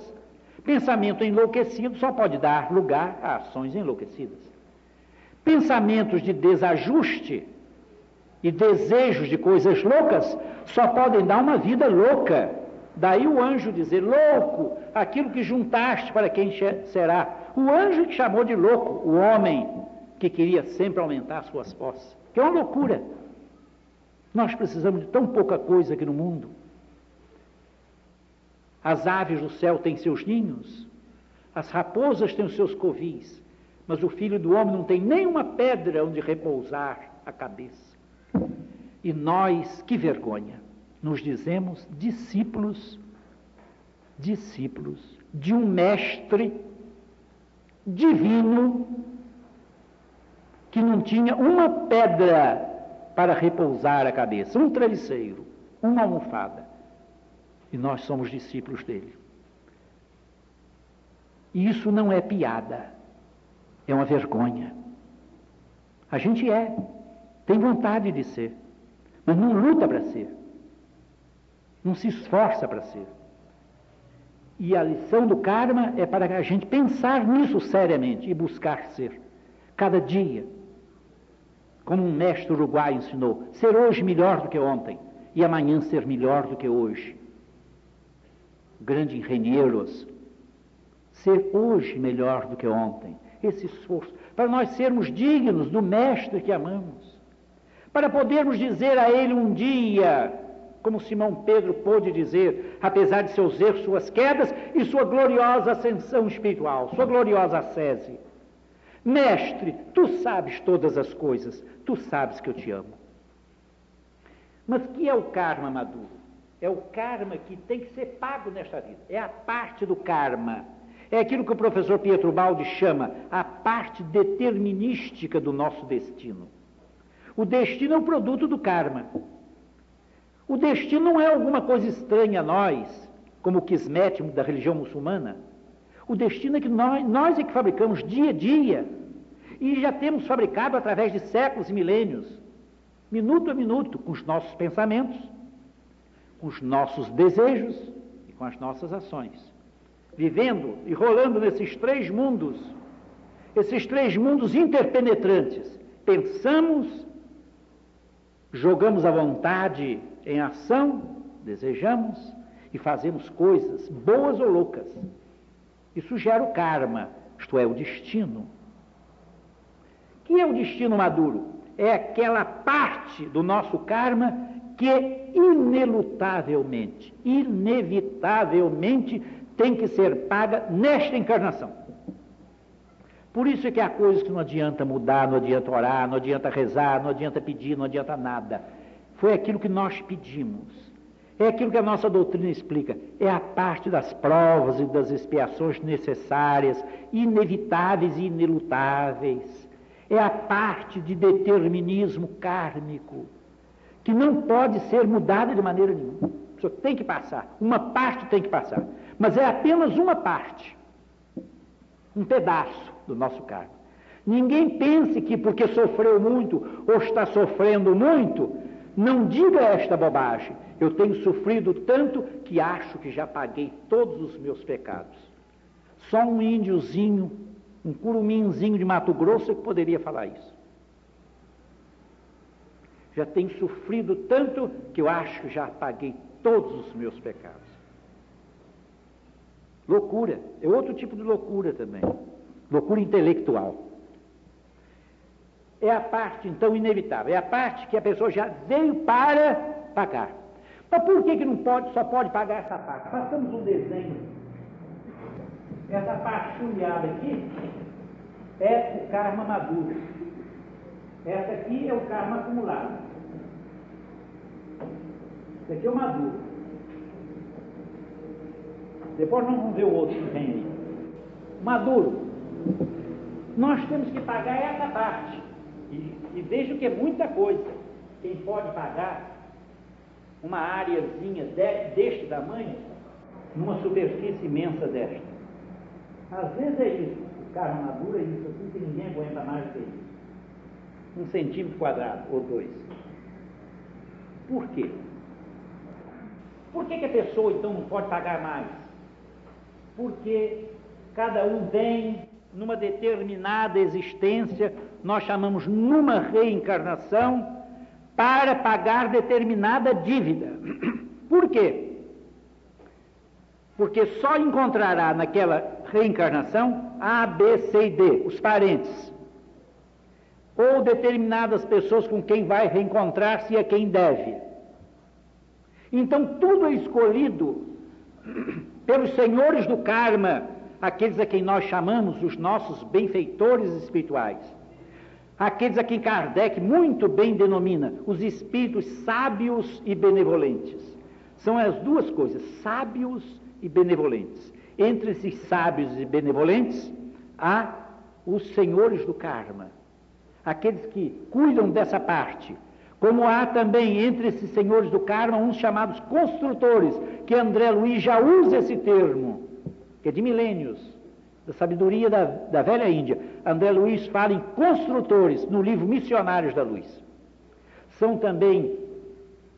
Pensamento enlouquecido só pode dar lugar a ações enlouquecidas. Pensamentos de desajuste e desejos de coisas loucas só podem dar uma vida louca. Daí o anjo dizer: louco, aquilo que juntaste para quem será. O anjo que chamou de louco o homem que queria sempre aumentar suas posses. Que é uma loucura. Nós precisamos de tão pouca coisa aqui no mundo. As aves do céu têm seus ninhos, as raposas têm os seus covis, mas o filho do homem não tem nenhuma pedra onde repousar a cabeça. E nós, que vergonha, nos dizemos discípulos, discípulos de um mestre divino que não tinha uma pedra para repousar a cabeça, um travesseiro, uma almofada. E nós somos discípulos dele. E isso não é piada, é uma vergonha. A gente é, tem vontade de ser, mas não luta para ser, não se esforça para ser. E a lição do karma é para a gente pensar nisso seriamente e buscar ser, cada dia. Como um mestre uruguaio ensinou, ser hoje melhor do que ontem e amanhã ser melhor do que hoje. Grande engenheiros, ser hoje melhor do que ontem. Esse esforço, para nós sermos dignos do mestre que amamos, para podermos dizer a ele um dia, como Simão Pedro pôde dizer, apesar de seus erros, suas quedas e sua gloriosa ascensão espiritual, sua gloriosa ascese. Mestre, tu sabes todas as coisas, tu sabes que eu te amo. Mas que é o karma maduro? É o karma que tem que ser pago nesta vida. É a parte do karma. É aquilo que o professor Pietro Baldi chama a parte determinística do nosso destino. O destino é o produto do karma. O destino não é alguma coisa estranha a nós, como o quismet da religião muçulmana. O destino é que nós, nós é que fabricamos dia a dia. E já temos fabricado através de séculos e milênios, minuto a minuto, com os nossos pensamentos, com os nossos desejos e com as nossas ações. Vivendo e rolando nesses três mundos, esses três mundos interpenetrantes. Pensamos, jogamos à vontade em ação, desejamos e fazemos coisas, boas ou loucas. Isso gera o karma, isto é, o destino. Que é o destino maduro? É aquela parte do nosso karma que inelutavelmente, inevitavelmente tem que ser paga nesta encarnação. Por isso é que há coisas que não adianta mudar, não adianta orar, não adianta rezar, não adianta pedir, não adianta nada foi aquilo que nós pedimos. É aquilo que a nossa doutrina explica. É a parte das provas e das expiações necessárias, inevitáveis e inelutáveis. É a parte de determinismo kármico, que não pode ser mudada de maneira nenhuma. Só tem que passar. Uma parte tem que passar. Mas é apenas uma parte. Um pedaço do nosso karma. Ninguém pense que porque sofreu muito ou está sofrendo muito, não diga esta bobagem. Eu tenho sofrido tanto que acho que já paguei todos os meus pecados. Só um índiozinho, um curuminzinho de Mato Grosso é que poderia falar isso. Já tenho sofrido tanto que eu acho que já paguei todos os meus pecados. Loucura, é outro tipo de loucura também. Loucura intelectual é a parte, então, inevitável. É a parte que a pessoa já veio para pagar. Mas por que, que não pode, só pode pagar essa parte? Façamos um desenho. Essa parte chuleada aqui é o karma maduro. Essa aqui é o karma acumulado. Esse aqui é o maduro. Depois nós vamos ver o outro que vem aí. Maduro. Nós temos que pagar essa parte. E, e vejo que é muita coisa. Quem pode pagar uma áreazinha de, deste tamanho numa superfície imensa desta? Às vezes é isso. O carro maduro é isso assim que ninguém aguenta mais do que isso. Um centímetro quadrado ou dois. Por quê? Por que, que a pessoa então não pode pagar mais? Porque cada um vem numa determinada existência, nós chamamos numa reencarnação, para pagar determinada dívida. Por quê? Porque só encontrará naquela reencarnação A, B, C e D, os parentes, ou determinadas pessoas com quem vai reencontrar-se e a quem deve. Então tudo é escolhido pelos senhores do karma, aqueles a quem nós chamamos os nossos benfeitores espirituais, aqueles a quem Kardec muito bem denomina os espíritos sábios e benevolentes. São as duas coisas, sábios e benevolentes. Entre esses sábios e benevolentes há os senhores do karma, aqueles que cuidam dessa parte. Como há também entre esses senhores do karma uns chamados construtores, que André Luiz já usa esse termo, que é de milênios, da sabedoria da, da velha Índia. André Luiz fala em construtores no livro Missionários da Luz. São também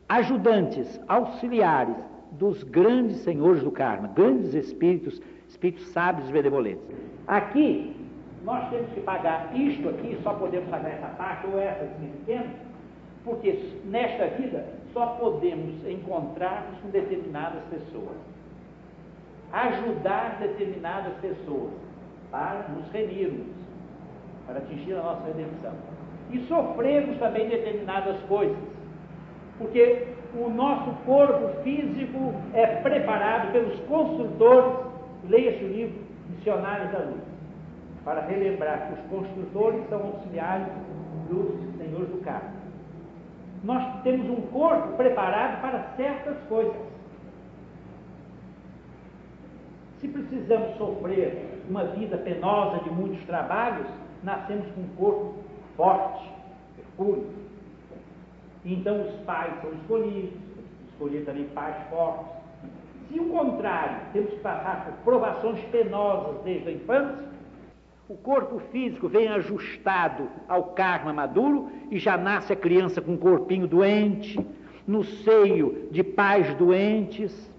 ajudantes, auxiliares dos grandes senhores do karma, grandes espíritos, espíritos sábios e benevolentes. Aqui nós temos que pagar isto aqui, só podemos pagar essa parte ou essa pequena, porque nesta vida só podemos encontrar-nos com determinadas pessoas, ajudar determinadas pessoas para nos remirmos, para atingir a nossa redenção. E sofrermos também determinadas coisas, porque o nosso corpo físico é preparado pelos construtores, leia-se o livro Missionários da Luz para relembrar que os construtores são auxiliares dos senhores do carro. Nós temos um corpo preparado para certas coisas. Se precisamos sofrer uma vida penosa de muitos trabalhos, nascemos com um corpo forte, perfúrio. Então os pais são escolhidos, escolher também pais fortes. Se o contrário, temos que passar por provações penosas desde a infância, o corpo físico vem ajustado ao karma maduro e já nasce a criança com um corpinho doente, no seio de pais doentes.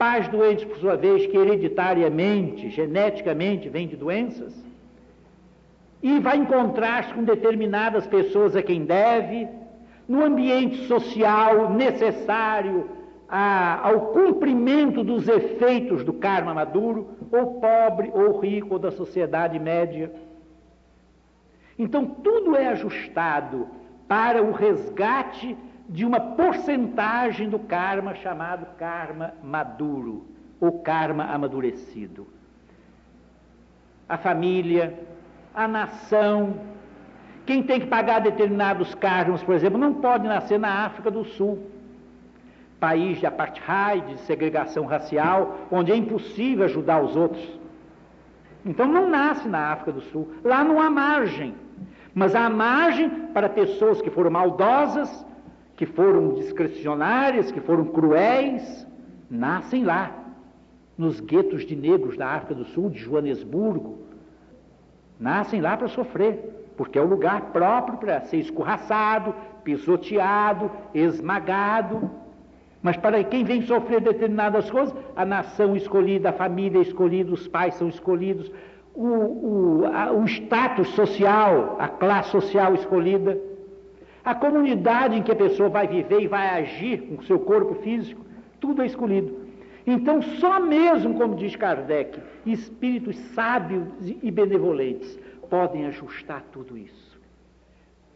Pais doentes, por sua vez, que hereditariamente, geneticamente, vêm de doenças. E vai encontrar-se com determinadas pessoas a quem deve, no ambiente social necessário a, ao cumprimento dos efeitos do karma maduro, ou pobre, ou rico, ou da sociedade média. Então, tudo é ajustado para o resgate de uma porcentagem do karma chamado karma maduro, ou karma amadurecido. A família, a nação, quem tem que pagar determinados karmas, por exemplo, não pode nascer na África do Sul país de apartheid, de segregação racial, onde é impossível ajudar os outros. Então não nasce na África do Sul. Lá não há margem. Mas há margem para pessoas que foram maldosas, que foram discrecionárias, que foram cruéis, nascem lá, nos guetos de negros da África do Sul, de Joanesburgo. Nascem lá para sofrer, porque é o lugar próprio para ser escorraçado, pisoteado, esmagado. Mas para quem vem sofrer determinadas coisas, a nação escolhida, a família escolhida, os pais são escolhidos, o, o, a, o status social, a classe social escolhida, a comunidade em que a pessoa vai viver e vai agir com o seu corpo físico, tudo é escolhido. Então, só mesmo, como diz Kardec, espíritos sábios e benevolentes podem ajustar tudo isso.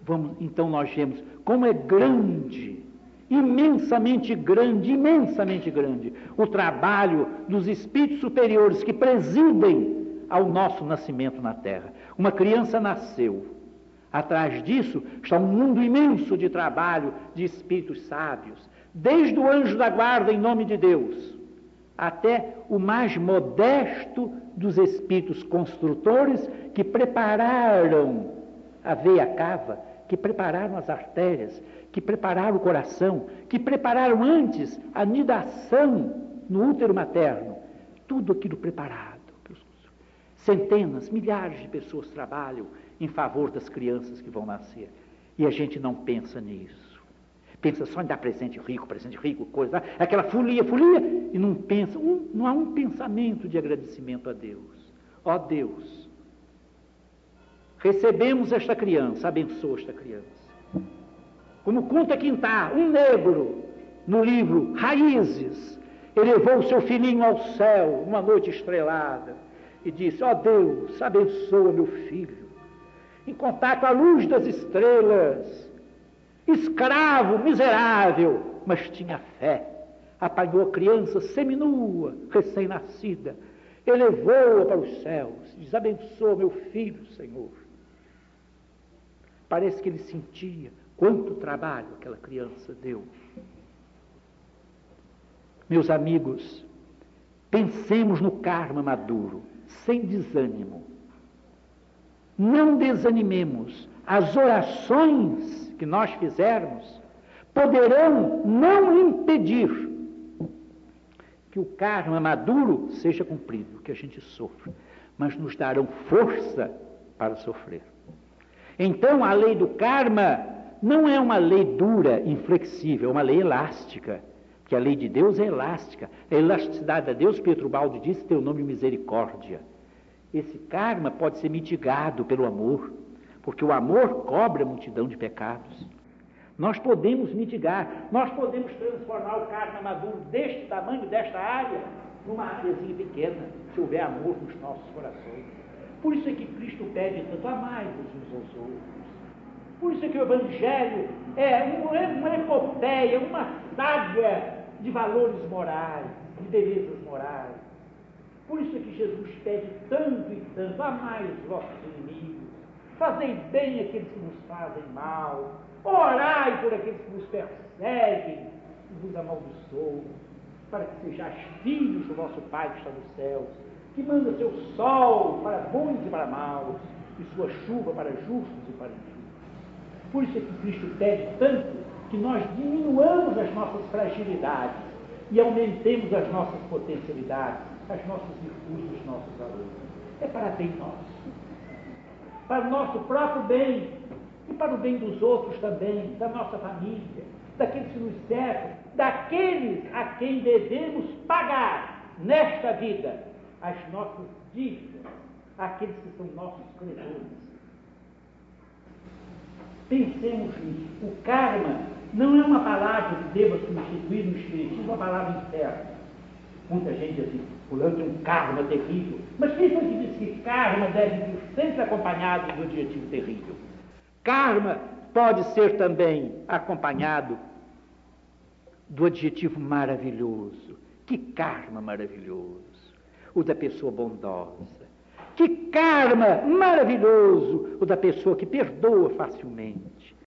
Vamos, então nós vemos como é grande imensamente grande, imensamente grande, o trabalho dos espíritos superiores que presidem ao nosso nascimento na Terra. Uma criança nasceu. Atrás disso está um mundo imenso de trabalho de espíritos sábios, desde o anjo da guarda em nome de Deus, até o mais modesto dos espíritos construtores que prepararam a veia cava, que prepararam as artérias, que prepararam o coração, que prepararam antes a nidação no útero materno. Tudo aquilo preparado. Centenas, milhares de pessoas trabalham em favor das crianças que vão nascer. E a gente não pensa nisso. Pensa só em dar presente rico, presente rico, coisa, aquela folia, folia, e não pensa, um, não há um pensamento de agradecimento a Deus. Ó Deus, recebemos esta criança, abençoa esta criança como conta Quintar, um negro, no livro Raízes, elevou seu filhinho ao céu uma noite estrelada e disse: Ó Deus, abençoa meu filho, em contato à luz das estrelas, escravo, miserável, mas tinha fé. apanhou a criança seminua, recém-nascida, elevou-a para os céus, diz: Abençoa meu filho, Senhor. Parece que ele sentia quanto trabalho aquela criança deu. Meus amigos, pensemos no karma maduro, sem desânimo. Não desanimemos. As orações que nós fizermos poderão não impedir que o karma maduro seja cumprido, que a gente sofra, mas nos darão força para sofrer. Então, a lei do karma não é uma lei dura, inflexível, é uma lei elástica, que a lei de Deus é elástica. A elasticidade de Deus, Pedro Baldo disse, tem o nome de misericórdia. Esse karma pode ser mitigado pelo amor, porque o amor cobra a multidão de pecados. Nós podemos mitigar, nós podemos transformar o karma maduro deste tamanho, desta área, numa áreazinha pequena, se houver amor nos nossos corações. Por isso é que Cristo pede tanto amai uns aos outros. Por isso é que o Evangelho é uma, é uma epopeia, uma saga de valores morais, de belezas morais. Por isso é que Jesus pede tanto e tanto, amai os vossos inimigos, fazei bem aqueles que nos fazem mal, orai por aqueles que nos perseguem e vos amaldiçoam, para que sejais filhos do vosso Pai que está nos céus, que manda seu sol para bons e para maus, e sua chuva para justos e para injustos. Por isso é que Cristo pede tanto que nós diminuamos as nossas fragilidades e aumentemos as nossas potencialidades, as nossas virtudes, os nossos valores. É para bem nosso. Para o nosso próprio bem e para o bem dos outros também, da nossa família, daqueles que nos cercam, daqueles a quem devemos pagar nesta vida as nossas dívidas, aqueles que são nossos credores. Pensemos nisso. O karma não é uma palavra que deva substituir no Espiritismo uma palavra interna. Muita gente diz assim, tem um karma terrível. Mas quem foi que disse que karma deve vir sempre acompanhado do adjetivo terrível? Karma pode ser também acompanhado do adjetivo maravilhoso. Que karma maravilhoso! o da pessoa bondosa. Que karma maravilhoso o da pessoa que perdoa facilmente.